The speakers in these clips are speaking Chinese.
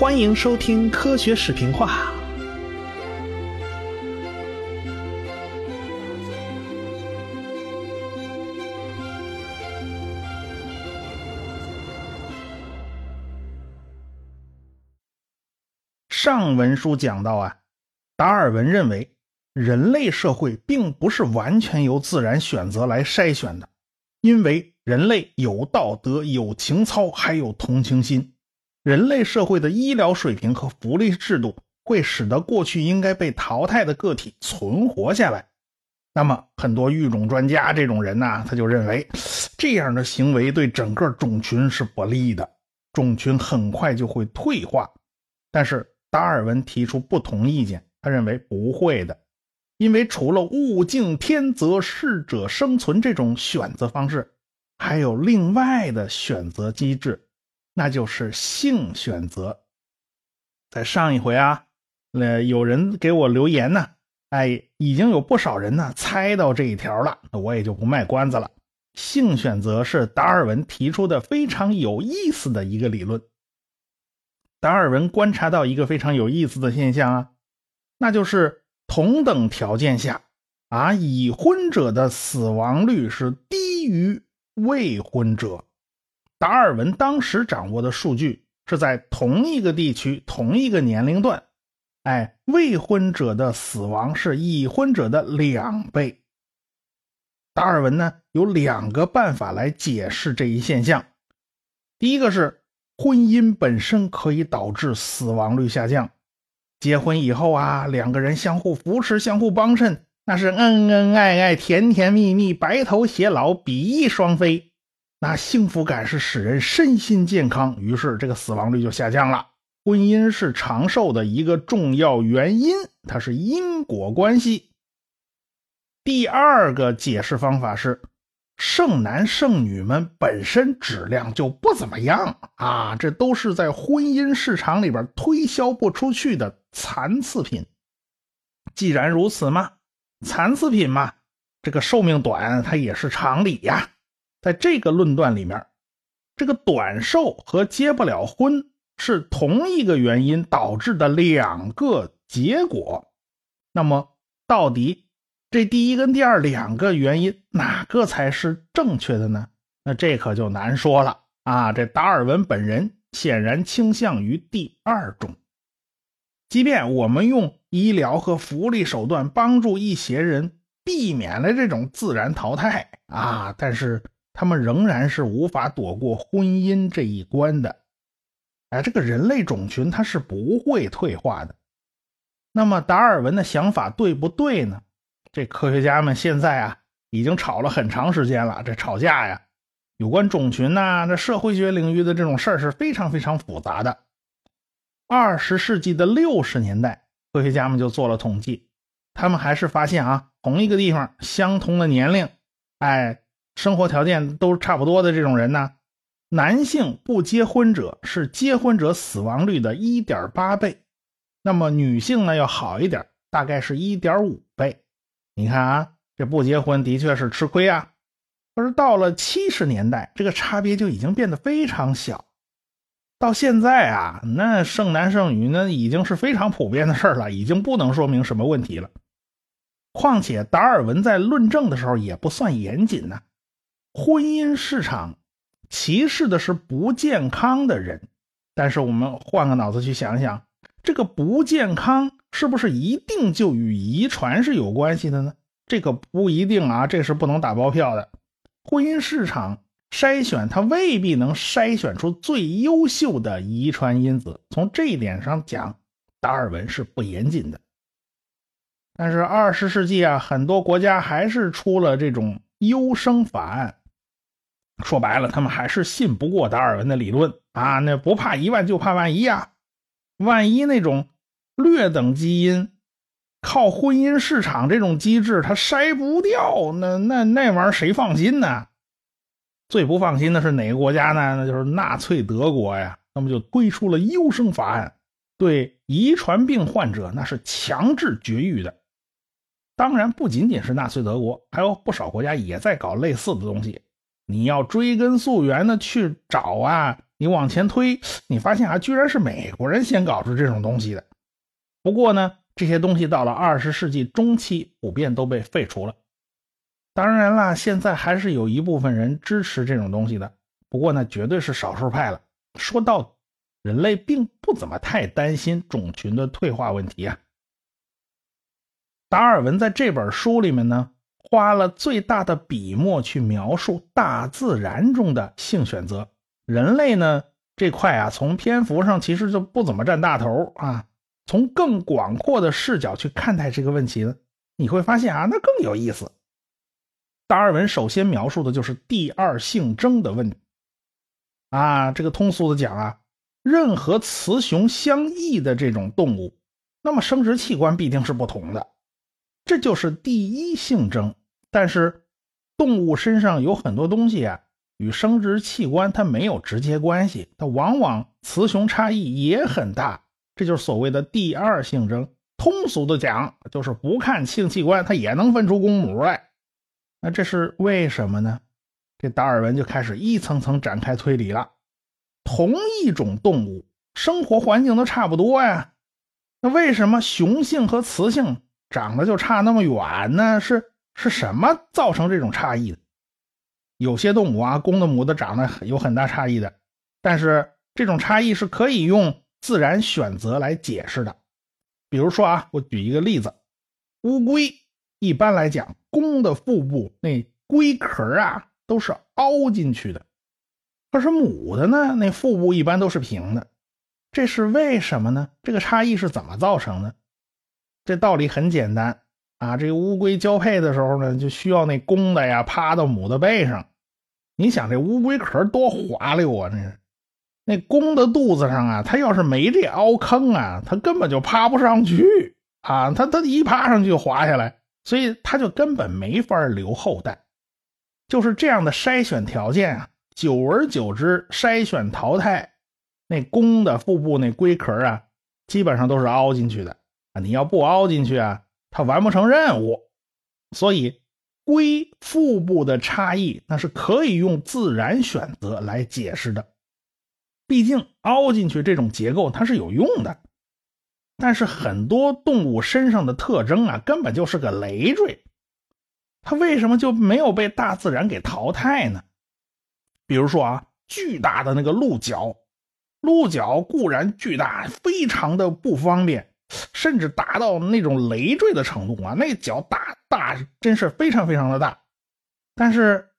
欢迎收听科学视频化。上文书讲到啊，达尔文认为人类社会并不是完全由自然选择来筛选的，因为人类有道德、有情操，还有同情心。人类社会的医疗水平和福利制度会使得过去应该被淘汰的个体存活下来。那么，很多育种专家这种人呢，他就认为这样的行为对整个种群是不利的，种群很快就会退化。但是达尔文提出不同意见，他认为不会的，因为除了物竞天择、适者生存这种选择方式，还有另外的选择机制。那就是性选择。在上一回啊，呃，有人给我留言呢，哎，已经有不少人呢猜到这一条了，我也就不卖关子了。性选择是达尔文提出的非常有意思的一个理论。达尔文观察到一个非常有意思的现象啊，那就是同等条件下啊，已婚者的死亡率是低于未婚者。达尔文当时掌握的数据是在同一个地区、同一个年龄段，哎，未婚者的死亡是已婚者的两倍。达尔文呢有两个办法来解释这一现象，第一个是婚姻本身可以导致死亡率下降，结婚以后啊，两个人相互扶持、相互帮衬，那是恩恩爱爱、甜甜蜜蜜、白头偕老、比翼双飞。那幸福感是使人身心健康，于是这个死亡率就下降了。婚姻是长寿的一个重要原因，它是因果关系。第二个解释方法是，剩男剩女们本身质量就不怎么样啊，这都是在婚姻市场里边推销不出去的残次品。既然如此嘛，残次品嘛，这个寿命短，它也是常理呀。在这个论断里面，这个短寿和结不了婚是同一个原因导致的两个结果。那么，到底这第一跟第二两个原因哪个才是正确的呢？那这可就难说了啊！这达尔文本人显然倾向于第二种。即便我们用医疗和福利手段帮助一些人避免了这种自然淘汰啊，但是。他们仍然是无法躲过婚姻这一关的，哎，这个人类种群它是不会退化的。那么达尔文的想法对不对呢？这科学家们现在啊已经吵了很长时间了。这吵架呀，有关种群呐，这社会学领域的这种事儿是非常非常复杂的。二十世纪的六十年代，科学家们就做了统计，他们还是发现啊，同一个地方，相同的年龄，哎。生活条件都差不多的这种人呢，男性不结婚者是结婚者死亡率的一点八倍，那么女性呢要好一点，大概是一点五倍。你看啊，这不结婚的确是吃亏啊。可是到了七十年代，这个差别就已经变得非常小。到现在啊，那剩男剩女那已经是非常普遍的事了，已经不能说明什么问题了。况且达尔文在论证的时候也不算严谨呢。婚姻市场歧视的是不健康的人，但是我们换个脑子去想想，这个不健康是不是一定就与遗传是有关系的呢？这个不一定啊，这是不能打包票的。婚姻市场筛选它未必能筛选出最优秀的遗传因子，从这一点上讲，达尔文是不严谨的。但是二十世纪啊，很多国家还是出了这种优生法案。说白了，他们还是信不过达尔文的理论啊！那不怕一万就怕万一啊！万一那种劣等基因靠婚姻市场这种机制它筛不掉，那那那玩意儿谁放心呢？最不放心的是哪个国家呢？那就是纳粹德国呀！那么就推出了优生法案，对遗传病患者那是强制绝育的。当然，不仅仅是纳粹德国，还有不少国家也在搞类似的东西。你要追根溯源的去找啊，你往前推，你发现啊，居然是美国人先搞出这种东西的。不过呢，这些东西到了二十世纪中期，普遍都被废除了。当然啦，现在还是有一部分人支持这种东西的，不过呢，绝对是少数派了。说到，人类并不怎么太担心种群的退化问题啊。达尔文在这本书里面呢，花了最大的笔墨去描述大自然中的性选择。人类呢这块啊，从篇幅上其实就不怎么占大头啊。从更广阔的视角去看待这个问题呢，你会发现啊，那更有意思。达尔文首先描述的就是第二性征的问题啊。这个通俗的讲啊，任何雌雄相异的这种动物，那么生殖器官必定是不同的，这就是第一性征。但是动物身上有很多东西啊，与生殖器官它没有直接关系，它往往雌雄差异也很大。这就是所谓的第二性征。通俗的讲，就是不看性器官，它也能分出公母来。那这是为什么呢？这达尔文就开始一层层展开推理了。同一种动物，生活环境都差不多呀，那为什么雄性和雌性长得就差那么远呢？是是什么造成这种差异的？有些动物啊，公的母的长得有很大差异的，但是这种差异是可以用。自然选择来解释的，比如说啊，我举一个例子，乌龟一般来讲，公的腹部那龟壳啊都是凹进去的，可是母的呢，那腹部一般都是平的，这是为什么呢？这个差异是怎么造成的？这道理很简单啊，这个乌龟交配的时候呢，就需要那公的呀趴到母的背上，你想这乌龟壳多滑溜啊，那是。那公的肚子上啊，它要是没这凹坑啊，它根本就趴不上去啊！它它一趴上去就滑下来，所以它就根本没法留后代。就是这样的筛选条件啊，久而久之筛选淘汰，那公的腹部那龟壳啊，基本上都是凹进去的啊！你要不凹进去啊，它完不成任务。所以龟腹部的差异，那是可以用自然选择来解释的。毕竟凹进去这种结构它是有用的，但是很多动物身上的特征啊，根本就是个累赘，它为什么就没有被大自然给淘汰呢？比如说啊，巨大的那个鹿角，鹿角固然巨大，非常的不方便，甚至达到那种累赘的程度啊，那角大大真是非常非常的大，但是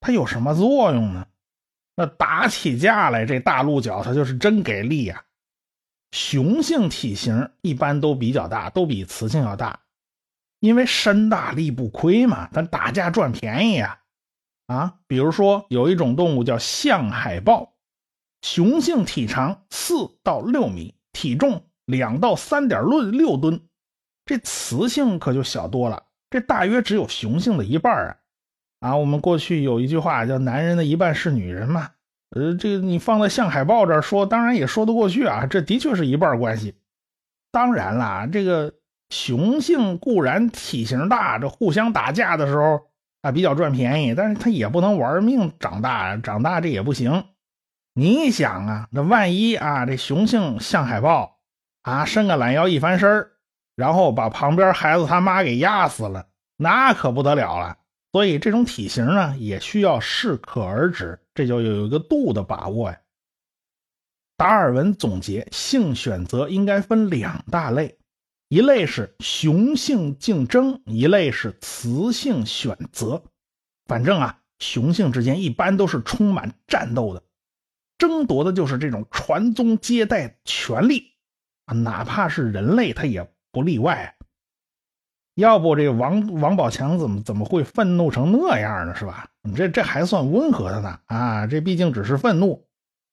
它有什么作用呢？那打起架来，这大鹿角它就是真给力呀！雄性体型一般都比较大，都比雌性要大，因为身大力不亏嘛，咱打架赚便宜呀！啊，比如说有一种动物叫象海豹，雄性体长四到六米，体重两到三点六六吨，这雌性可就小多了，这大约只有雄性的一半啊！啊，我们过去有一句话叫“男人的一半是女人”嘛，呃，这个你放在象海豹这儿说，当然也说得过去啊，这的确是一半关系。当然啦，这个雄性固然体型大，这互相打架的时候啊比较赚便宜，但是他也不能玩命长大，长大这也不行。你想啊，那万一啊这雄性象海豹啊伸个懒腰一翻身然后把旁边孩子他妈给压死了，那可不得了了。所以这种体型呢，也需要适可而止，这就有一个度的把握呀。达尔文总结，性选择应该分两大类，一类是雄性竞争，一类是雌性选择。反正啊，雄性之间一般都是充满战斗的，争夺的就是这种传宗接代权利，哪怕是人类，他也不例外。要不这王王宝强怎么怎么会愤怒成那样呢？是吧？这这还算温和的呢啊！这毕竟只是愤怒。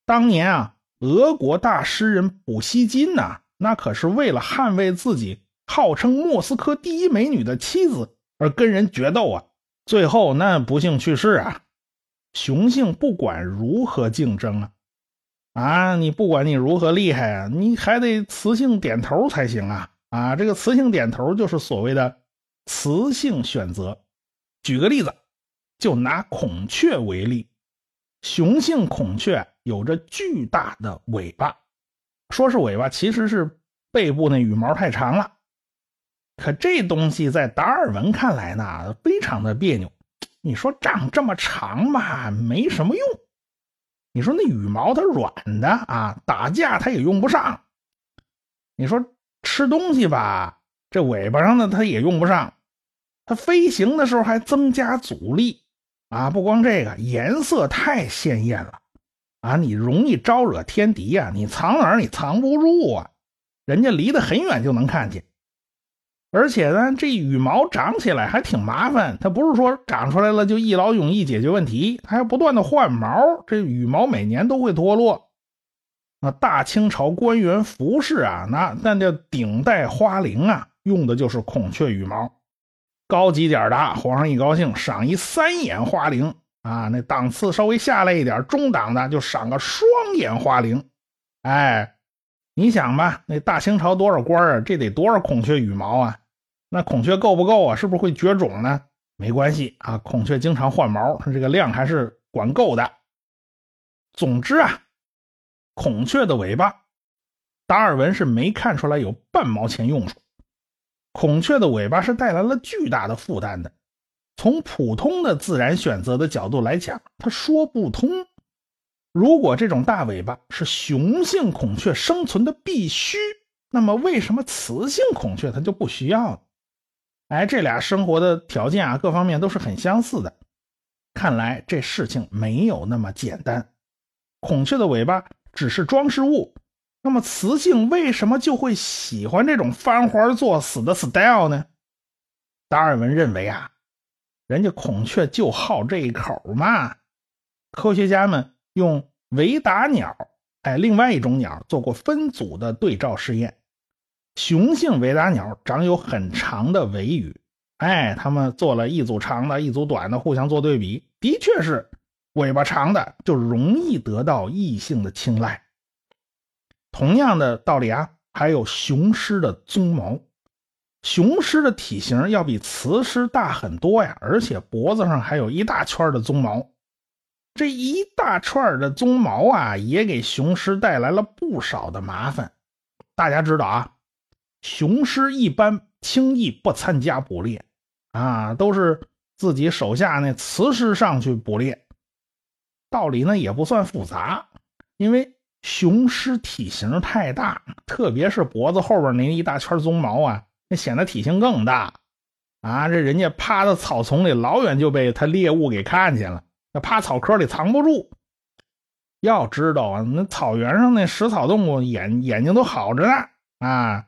当年啊，俄国大诗人普希金呐，那可是为了捍卫自己号称莫斯科第一美女的妻子而跟人决斗啊，最后那不幸去世啊。雄性不管如何竞争啊，啊，你不管你如何厉害啊，你还得雌性点头才行啊。啊，这个雌性点头就是所谓的雌性选择。举个例子，就拿孔雀为例，雄性孔雀有着巨大的尾巴，说是尾巴，其实是背部那羽毛太长了。可这东西在达尔文看来呢，非常的别扭。你说长这么长吧，没什么用。你说那羽毛它软的啊，打架它也用不上。你说吃东西吧，这尾巴上的它也用不上。它飞行的时候还增加阻力啊！不光这个，颜色太鲜艳了啊，你容易招惹天敌呀。你藏哪儿你藏不住啊，人家离得很远就能看见。而且呢，这羽毛长起来还挺麻烦，它不是说长出来了就一劳永逸解决问题，它还不断的换毛，这羽毛每年都会脱落。那大清朝官员服饰啊，那那叫顶戴花翎啊，用的就是孔雀羽毛。高级点的，皇上一高兴赏一三眼花翎啊，那档次稍微下来一点，中档的就赏个双眼花翎。哎，你想吧，那大清朝多少官啊？这得多少孔雀羽毛啊？那孔雀够不够啊？是不是会绝种呢？没关系啊，孔雀经常换毛，这个量还是管够的。总之啊，孔雀的尾巴，达尔文是没看出来有半毛钱用处。孔雀的尾巴是带来了巨大的负担的，从普通的自然选择的角度来讲，它说不通。如果这种大尾巴是雄性孔雀生存的必须，那么为什么雌性孔雀它就不需要呢？哎，这俩生活的条件啊，各方面都是很相似的。看来这事情没有那么简单，孔雀的尾巴只是装饰物。那么雌性为什么就会喜欢这种翻花作死的 style 呢？达尔文认为啊，人家孔雀就好这一口嘛。科学家们用维达鸟，哎，另外一种鸟做过分组的对照试验。雄性维达鸟长有很长的尾羽，哎，他们做了一组长的，一组短的，互相做对比，的确是尾巴长的就容易得到异性的青睐。同样的道理啊，还有雄狮的鬃毛，雄狮的体型要比雌狮大很多呀，而且脖子上还有一大圈的鬃毛。这一大串的鬃毛啊，也给雄狮带来了不少的麻烦。大家知道啊，雄狮一般轻易不参加捕猎啊，都是自己手下那雌狮上去捕猎。道理呢也不算复杂，因为。雄狮体型太大，特别是脖子后边那一大圈鬃毛啊，那显得体型更大啊！这人家趴在草丛里，老远就被他猎物给看见了。那趴草窠里藏不住。要知道啊，那草原上那食草动物眼眼睛都好着呢啊，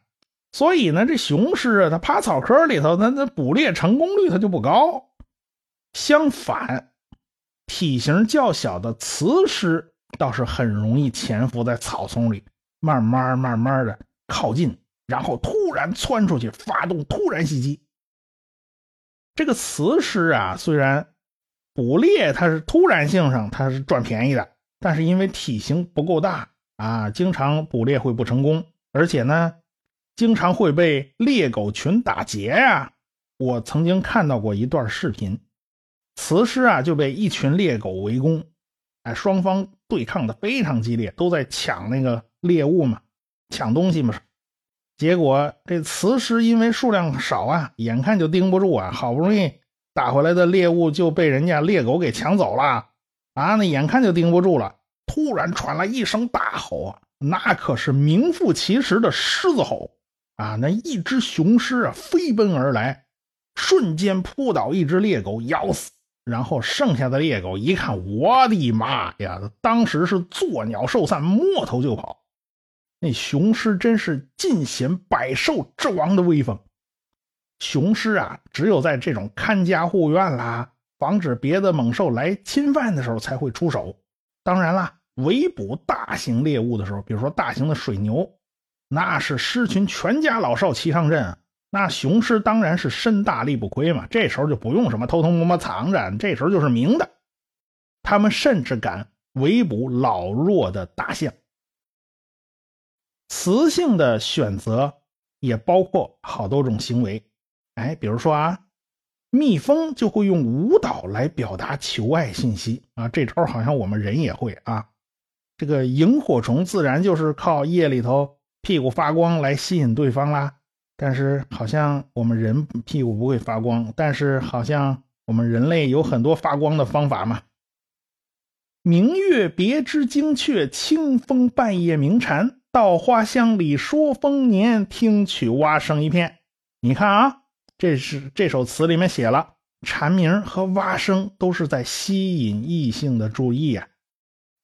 所以呢，这雄狮啊，它趴草窠里头，它那捕猎成功率它就不高。相反，体型较小的雌狮。倒是很容易潜伏在草丛里，慢慢慢慢的靠近，然后突然窜出去，发动突然袭击。这个雌狮啊，虽然捕猎它是突然性上它是赚便宜的，但是因为体型不够大啊，经常捕猎会不成功，而且呢，经常会被猎狗群打劫呀。我曾经看到过一段视频，雌狮啊就被一群猎狗围攻。哎，双方对抗的非常激烈，都在抢那个猎物嘛，抢东西嘛。结果这雌狮因为数量少啊，眼看就盯不住啊，好不容易打回来的猎物就被人家猎狗给抢走了啊，那眼看就盯不住了。突然传来一声大吼啊，那可是名副其实的狮子吼啊！那一只雄狮啊飞奔而来，瞬间扑倒一只猎狗，咬死。然后剩下的猎狗一看，我的妈呀！当时是作鸟兽散，摸头就跑。那雄狮真是尽显百兽之王的威风。雄狮啊，只有在这种看家护院啦，防止别的猛兽来侵犯的时候才会出手。当然啦，围捕大型猎物的时候，比如说大型的水牛，那是狮群全家老少齐上阵。那雄狮当然是身大力不亏嘛，这时候就不用什么偷偷摸摸藏着，这时候就是明的。他们甚至敢围捕老弱的大象。雌性的选择也包括好多种行为，哎，比如说啊，蜜蜂就会用舞蹈来表达求爱信息啊，这招好像我们人也会啊。这个萤火虫自然就是靠夜里头屁股发光来吸引对方啦。但是好像我们人屁股不会发光，但是好像我们人类有很多发光的方法嘛。明月别枝惊鹊，清风半夜鸣蝉。稻花香里说丰年，听取蛙声一片。你看啊，这是这首词里面写了蝉鸣和蛙声都是在吸引异性的注意啊。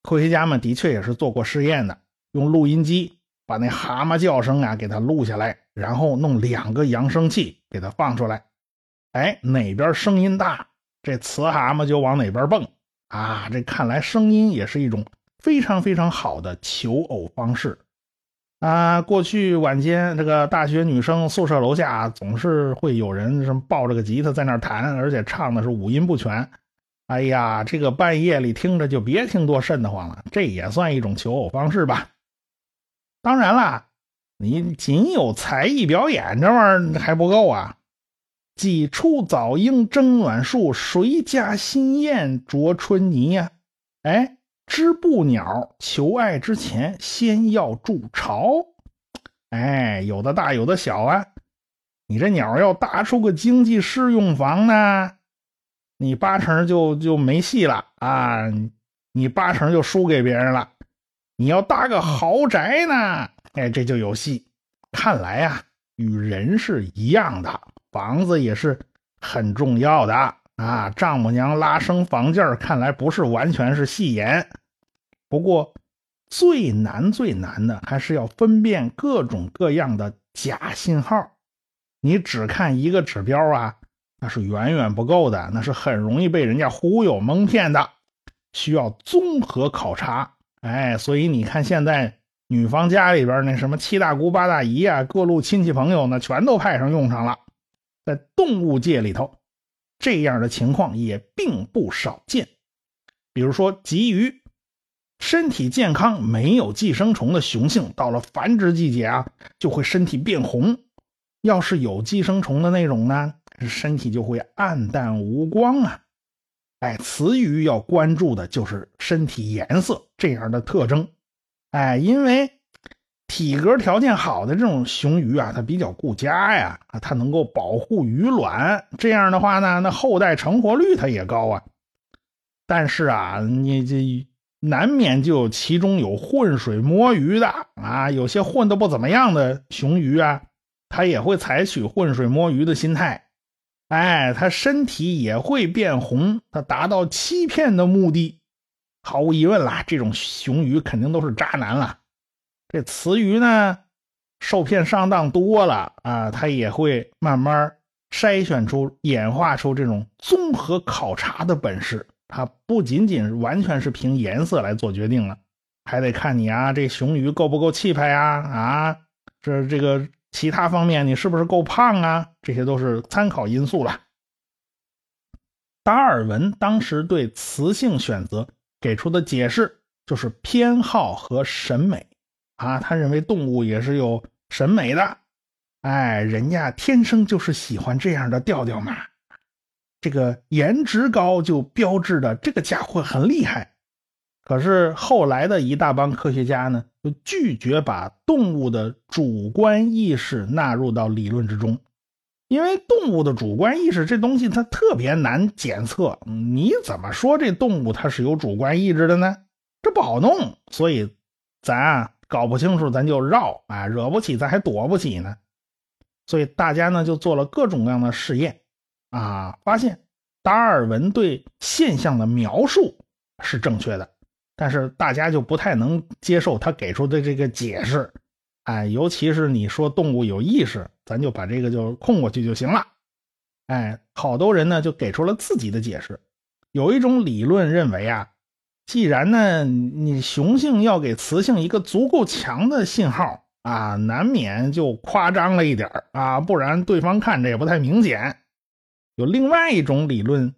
科学家们的确也是做过试验的，用录音机把那蛤蟆叫声啊给它录下来，然后弄两个扬声器给它放出来。哎，哪边声音大，这雌蛤蟆就往哪边蹦啊。这看来声音也是一种非常非常好的求偶方式啊。过去晚间，这个大学女生宿舍楼下总是会有人什么抱着个吉他在那弹，而且唱的是五音不全。哎呀，这个半夜里听着就别听多瘆得慌了，这也算一种求偶方式吧。当然啦，你仅有才艺表演这玩意儿还不够啊。几处早莺争暖树，谁家新燕啄春泥呀？哎，织布鸟求爱之前先要筑巢。哎，有的大有的小啊。你这鸟要搭出个经济适用房呢？你八成就就没戏了啊！你八成就输给别人了。你要搭个豪宅呢，哎，这就有戏。看来啊，与人是一样的，房子也是很重要的啊。丈母娘拉升房价，看来不是完全是戏言。不过最难最难的还是要分辨各种各样的假信号。你只看一个指标啊。那是远远不够的，那是很容易被人家忽悠蒙骗的，需要综合考察。哎，所以你看，现在女方家里边那什么七大姑八大姨啊，各路亲戚朋友呢，全都派上用场了。在动物界里头，这样的情况也并不少见。比如说鲫鱼，身体健康、没有寄生虫的雄性，到了繁殖季节啊，就会身体变红；要是有寄生虫的那种呢？身体就会暗淡无光啊！哎，雌鱼要关注的就是身体颜色这样的特征。哎，因为体格条件好的这种雄鱼啊，它比较顾家呀，它能够保护鱼卵。这样的话呢，那后代成活率它也高啊。但是啊，你这难免就其中有浑水摸鱼的啊，有些混的不怎么样的雄鱼啊，它也会采取浑水摸鱼的心态。哎，它身体也会变红，它达到欺骗的目的。毫无疑问啦，这种雄鱼肯定都是渣男了。这雌鱼呢，受骗上当多了啊，它也会慢慢筛选出、演化出这种综合考察的本事。它不仅仅完全是凭颜色来做决定了，还得看你啊，这雄鱼够不够气派呀？啊，这这个。其他方面，你是不是够胖啊？这些都是参考因素了。达尔文当时对雌性选择给出的解释就是偏好和审美啊，他认为动物也是有审美的。哎，人家天生就是喜欢这样的调调嘛。这个颜值高就标志着这个家伙很厉害。可是后来的一大帮科学家呢，就拒绝把动物的主观意识纳入到理论之中，因为动物的主观意识这东西它特别难检测，你怎么说这动物它是有主观意志的呢？这不好弄，所以咱啊搞不清楚，咱就绕啊，惹不起咱还躲不起呢。所以大家呢就做了各种各样的试验，啊，发现达尔文对现象的描述是正确的。但是大家就不太能接受他给出的这个解释，哎，尤其是你说动物有意识，咱就把这个就空过去就行了。哎，好多人呢就给出了自己的解释。有一种理论认为啊，既然呢你雄性要给雌性一个足够强的信号啊，难免就夸张了一点啊，不然对方看着也不太明显。有另外一种理论，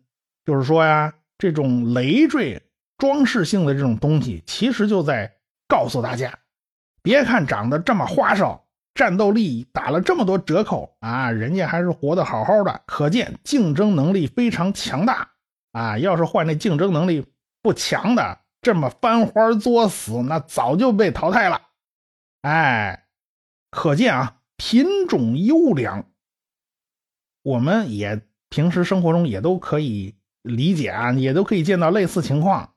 就是说呀，这种累赘。装饰性的这种东西，其实就在告诉大家：别看长得这么花哨，战斗力打了这么多折扣啊，人家还是活得好好的，可见竞争能力非常强大啊！要是换那竞争能力不强的，这么翻花作死，那早就被淘汰了。哎，可见啊，品种优良。我们也平时生活中也都可以理解啊，也都可以见到类似情况。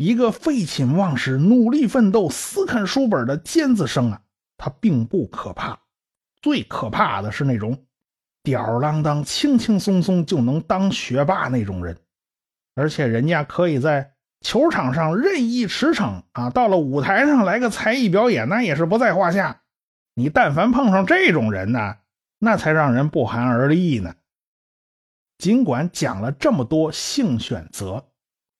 一个废寝忘食、努力奋斗、死啃书本的尖子生啊，他并不可怕。最可怕的是那种吊儿郎当、轻轻松松就能当学霸那种人，而且人家可以在球场上任意驰骋啊，到了舞台上来个才艺表演，那也是不在话下。你但凡碰上这种人呢，那才让人不寒而栗呢。尽管讲了这么多性选择，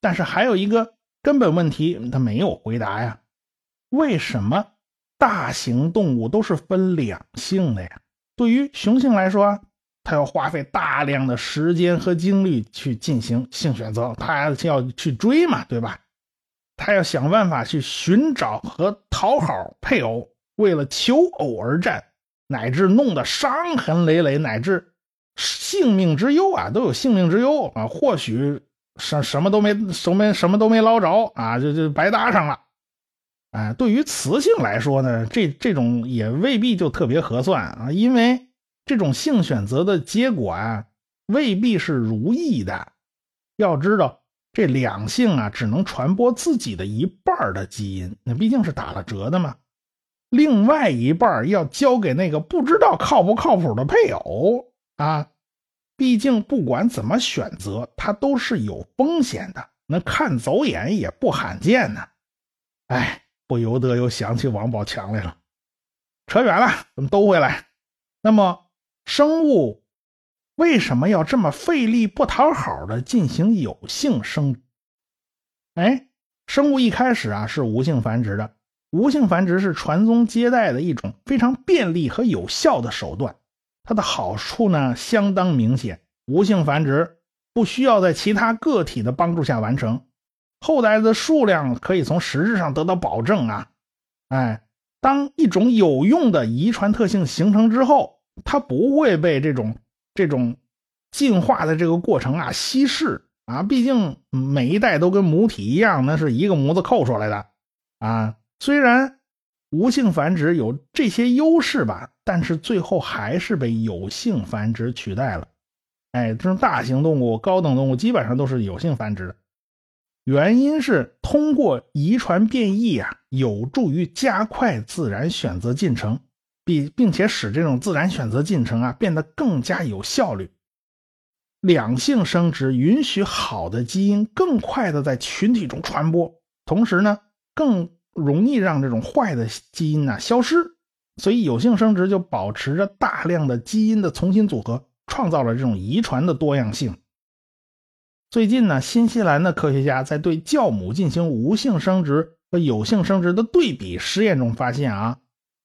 但是还有一个根本问题他没有回答呀：为什么？大型动物都是分两性的呀。对于雄性来说，它要花费大量的时间和精力去进行性选择，它要去追嘛，对吧？它要想办法去寻找和讨好配偶，为了求偶而战，乃至弄得伤痕累累，乃至性命之忧啊，都有性命之忧啊。或许什什么都没什么什么都没捞着啊，就就白搭上了。啊，对于雌性来说呢，这这种也未必就特别合算啊，因为这种性选择的结果啊，未必是如意的。要知道，这两性啊，只能传播自己的一半的基因，那毕竟是打了折的嘛。另外一半要交给那个不知道靠不靠谱的配偶啊，毕竟不管怎么选择，它都是有风险的。那看走眼也不罕见呢。哎。不由得又想起王宝强来了，扯远了，咱们兜回来。那么，生物为什么要这么费力不讨好的进行有性生殖？哎，生物一开始啊是无性繁殖的，无性繁殖是传宗接代的一种非常便利和有效的手段。它的好处呢相当明显，无性繁殖不需要在其他个体的帮助下完成。后代的数量可以从实质上得到保证啊！哎，当一种有用的遗传特性形成之后，它不会被这种这种进化的这个过程啊稀释啊！毕竟每一代都跟母体一样，那是一个模子扣出来的啊。虽然无性繁殖有这些优势吧，但是最后还是被有性繁殖取代了。哎，这种大型动物、高等动物基本上都是有性繁殖的。原因是通过遗传变异啊，有助于加快自然选择进程，并并且使这种自然选择进程啊变得更加有效率。两性生殖允许好的基因更快的在群体中传播，同时呢更容易让这种坏的基因呢消失。所以有性生殖就保持着大量的基因的重新组合，创造了这种遗传的多样性。最近呢，新西兰的科学家在对酵母进行无性生殖和有性生殖的对比实验中发现啊，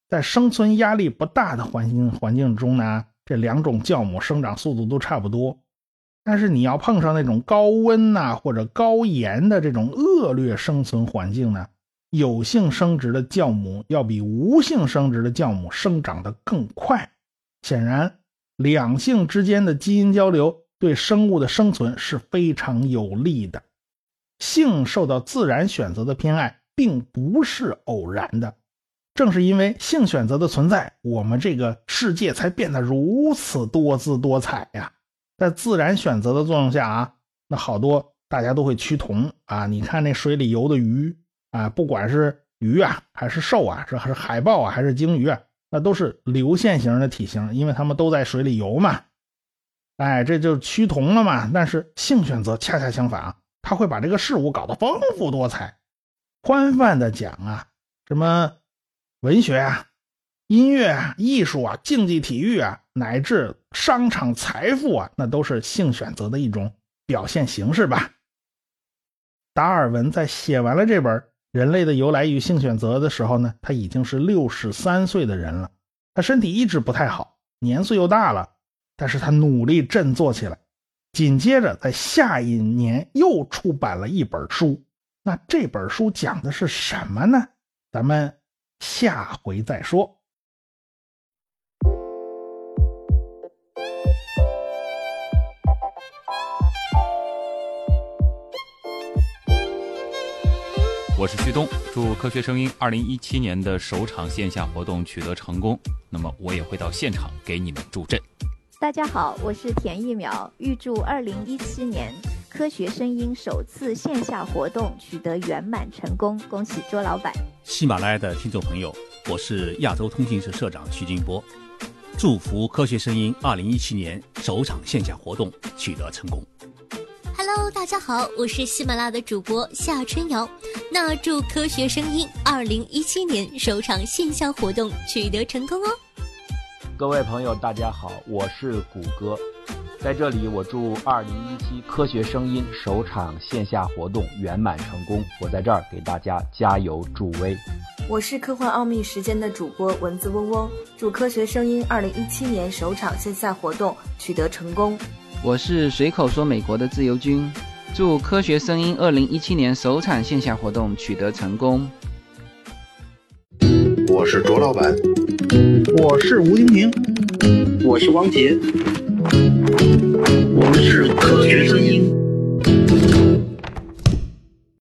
在生存压力不大的环境环境中呢，这两种酵母生长速度都差不多。但是你要碰上那种高温呐或者高盐的这种恶劣生存环境呢，有性生殖的酵母要比无性生殖的酵母生长得更快。显然，两性之间的基因交流。对生物的生存是非常有利的。性受到自然选择的偏爱，并不是偶然的。正是因为性选择的存在，我们这个世界才变得如此多姿多彩呀。在自然选择的作用下啊，那好多大家都会趋同啊。你看那水里游的鱼啊，不管是鱼啊，还是兽啊，是还是海豹啊，还是鲸鱼啊，那都是流线型的体型，因为它们都在水里游嘛。哎，这就趋同了嘛。但是性选择恰恰相反啊，它会把这个事物搞得丰富多彩。宽泛的讲啊，什么文学啊、音乐啊、艺术啊、竞技体育啊，乃至商场财富啊，那都是性选择的一种表现形式吧。达尔文在写完了这本《人类的由来与性选择》的时候呢，他已经是六十三岁的人了，他身体一直不太好，年岁又大了。但是他努力振作起来，紧接着在下一年又出版了一本书。那这本书讲的是什么呢？咱们下回再说。我是旭东，祝《科学声音》二零一七年的首场线下活动取得成功。那么我也会到现场给你们助阵。大家好，我是田一苗，预祝二零一七年《科学声音》首次线下活动取得圆满成功，恭喜卓老板！喜马拉雅的听众朋友，我是亚洲通信社社长徐金波，祝福《科学声音》二零一七年首场线下活动取得成功。Hello，大家好，我是喜马拉雅的主播夏春瑶。那祝科学声音二零一七年首场线下活动取得成功哦！各位朋友，大家好，我是谷歌，在这里我祝二零一七科学声音首场线下活动圆满成功。我在这儿给大家加油助威。我是科幻奥秘时间的主播蚊子嗡嗡，祝科学声音二零一七年首场线下活动取得成功。我是随口说美国的自由军，祝科学声音二零一七年首场线下活动取得成功。我是卓老板，我是吴丁平，我是汪杰，我们是科学。